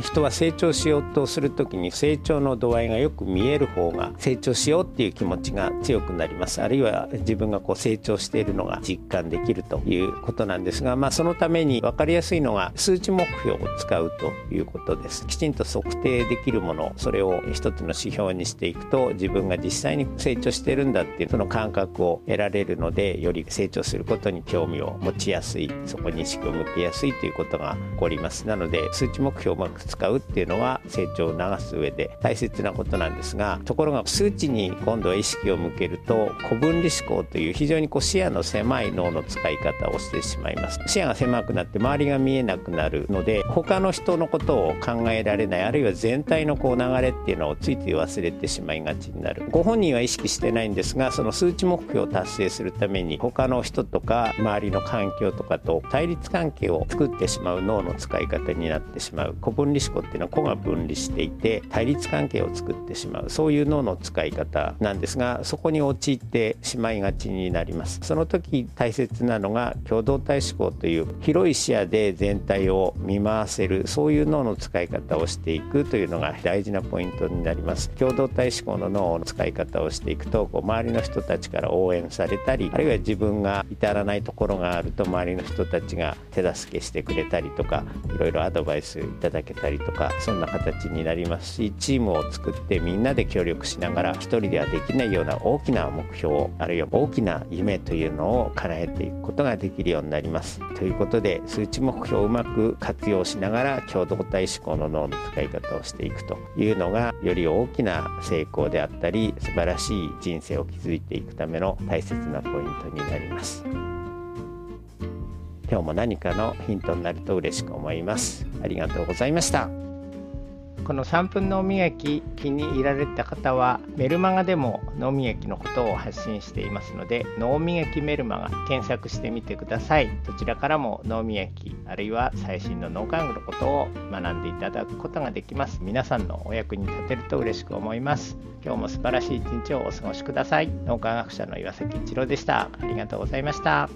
人は成長しようとする時に成長の度合いがよく見える方が成長しようっていう気持ちが強くなります。あるいは自分がこう成長しているのが実感できるということなんですが、まあ、そのために分かりやすいのが数値目標を使うということです。きちんと測定できるものそれを一つの指標にしていくと自分が実際に成長してるんだっていうその感覚を得られるのでより成長することに興味を持ちやすいそこに意識を向けやすいということが起こります。なので数値目標をうまく使うっていうのは成長を促す上で大切なことなんですがところが数値に今度は意識を向けると古分離思考という非常にこう視野の狭い脳の使い方をしてしまいます。視野が狭くなって周りが見えなくなるので他の人のことを考えられないあるいは全体のこう流れっていうのをついつい忘れてしまいがちになる。ご本人は意識してないんですがその数値目標を達成するために他の人とか周りの環境とかと対立関係を作ってしまう脳の使い方になってしまう。古分離思考っていうのは個が分離していて対立関係を作ってしまう。そういう脳の使い方なんですがそこに陥ってしまいがちになります。その時大切なのが共同体思考という広い視野で全体を見回せる。そういう脳の使い方をしていくというのが大事なポイントになります。共同体思考の脳の使い方をしていくとこう周りの人たちから応援されたりあるいは自分が至らないところがあると周りの人たちが手助けしてくれたりとかいろいろアドバイスいただけたたりとかそんな形になりますしチームを作ってみんなで協力しながら一人ではできないような大きな目標あるいは大きな夢というのを叶えていくことができるようになります。ということで数値目標をうまく活用しながら共同体思考の脳の使い方をしていくというのがより大きな成功であったり素晴らしい人生を築いていくための大切なポイントになります。今日も何かのヒントになると嬉しく思います。ありがとうございました。この3分脳磨き気に入られた方はメルマガでも脳磨きのことを発信していますので脳磨きメルマガ検索してみてください。どちらからも脳磨きあるいは最新の脳科学のことを学んでいただくことができます。皆さんのお役に立てると嬉しく思います。今日も素晴らしい一日をお過ごしください。脳科学者の岩崎一郎でした。ありがとうございました。